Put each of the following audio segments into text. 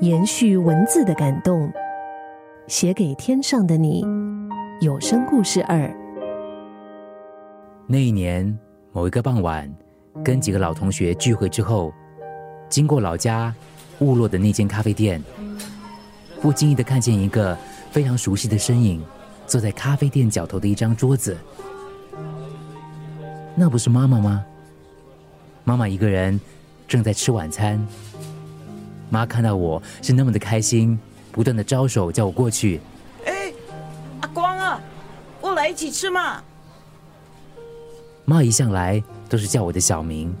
延续文字的感动，写给天上的你。有声故事二。那一年某一个傍晚，跟几个老同学聚会之后，经过老家雾落的那间咖啡店，不经意的看见一个非常熟悉的身影，坐在咖啡店角头的一张桌子。那不是妈妈吗？妈妈一个人正在吃晚餐。妈看到我是那么的开心，不断的招手叫我过去。哎，阿光啊，过来一起吃嘛！妈一向来都是叫我的小名。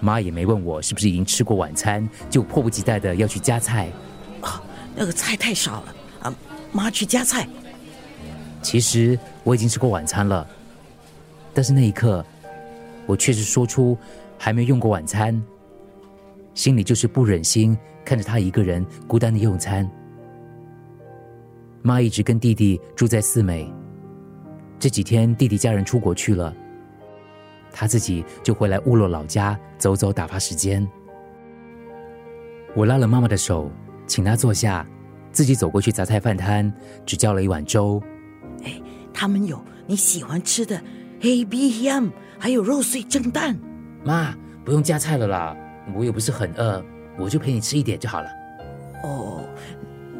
妈也没问我是不是已经吃过晚餐，就迫不及待的要去夹菜。啊，那个菜太少了啊，妈去夹菜。其实我已经吃过晚餐了，但是那一刻。我确实说出还没用过晚餐，心里就是不忍心看着他一个人孤单的用餐。妈一直跟弟弟住在四美，这几天弟弟家人出国去了，他自己就回来乌洛老家走走打发时间。我拉了妈妈的手，请她坐下，自己走过去杂菜饭摊，只叫了一碗粥。哎，他们有你喜欢吃的黑 B ham，。还有肉碎蒸蛋，妈不用加菜了啦，我也不是很饿，我就陪你吃一点就好了。哦，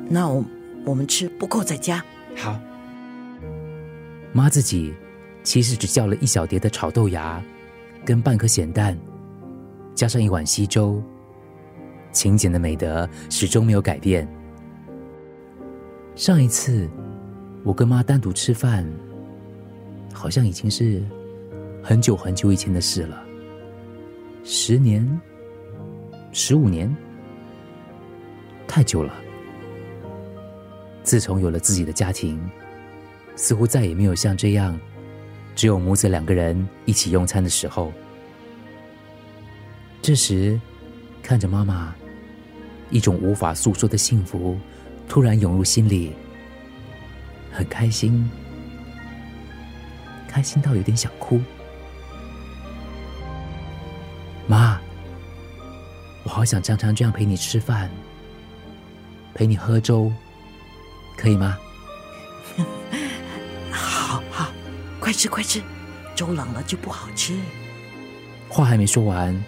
那我我们吃不够再加。好，妈自己其实只叫了一小碟的炒豆芽，跟半颗咸蛋，加上一碗稀粥。勤俭的美德始终没有改变。上一次我跟妈单独吃饭，好像已经是。很久很久以前的事了，十年、十五年，太久了。自从有了自己的家庭，似乎再也没有像这样，只有母子两个人一起用餐的时候。这时，看着妈妈，一种无法诉说的幸福突然涌入心里，很开心，开心到有点想哭。好想常常这样陪你吃饭，陪你喝粥，可以吗？好好，快吃快吃，粥冷了就不好吃。话还没说完，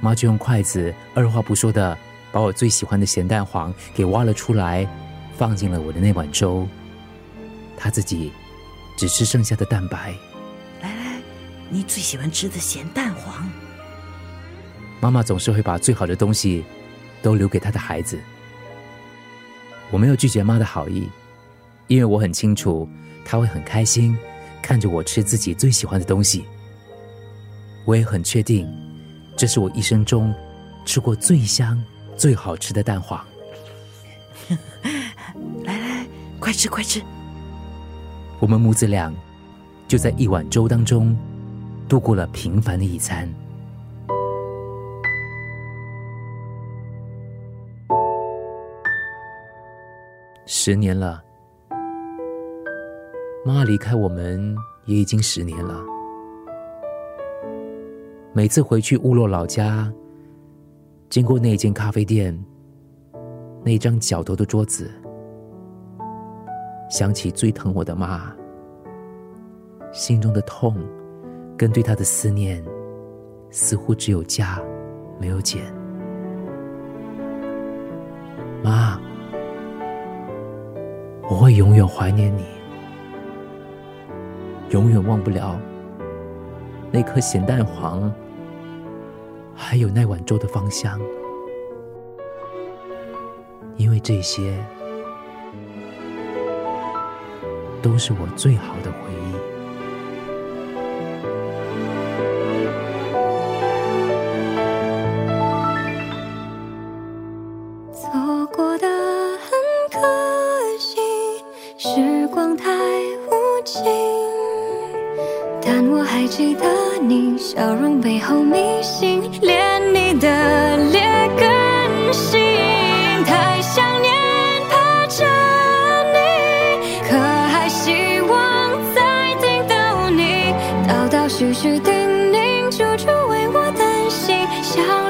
妈就用筷子二话不说的把我最喜欢的咸蛋黄给挖了出来，放进了我的那碗粥。她自己只吃剩下的蛋白。来来，你最喜欢吃的咸蛋黄。妈妈总是会把最好的东西都留给她的孩子。我没有拒绝妈的好意，因为我很清楚她会很开心看着我吃自己最喜欢的东西。我也很确定，这是我一生中吃过最香、最好吃的蛋黄。来来，快吃快吃！我们母子俩就在一碗粥当中度过了平凡的一餐。十年了，妈离开我们也已经十年了。每次回去乌洛老家，经过那间咖啡店，那张角头的桌子，想起最疼我的妈，心中的痛跟对她的思念，似乎只有加，没有减。妈。我会永远怀念你，永远忘不了那颗咸蛋黄，还有那碗粥的芳香，因为这些都是我最好的回忆。太无情，但我还记得你笑容背后迷信，连你的劣根性。太想念怕着你，可还希望再听到你，道道续续叮咛，处处为我担心，想。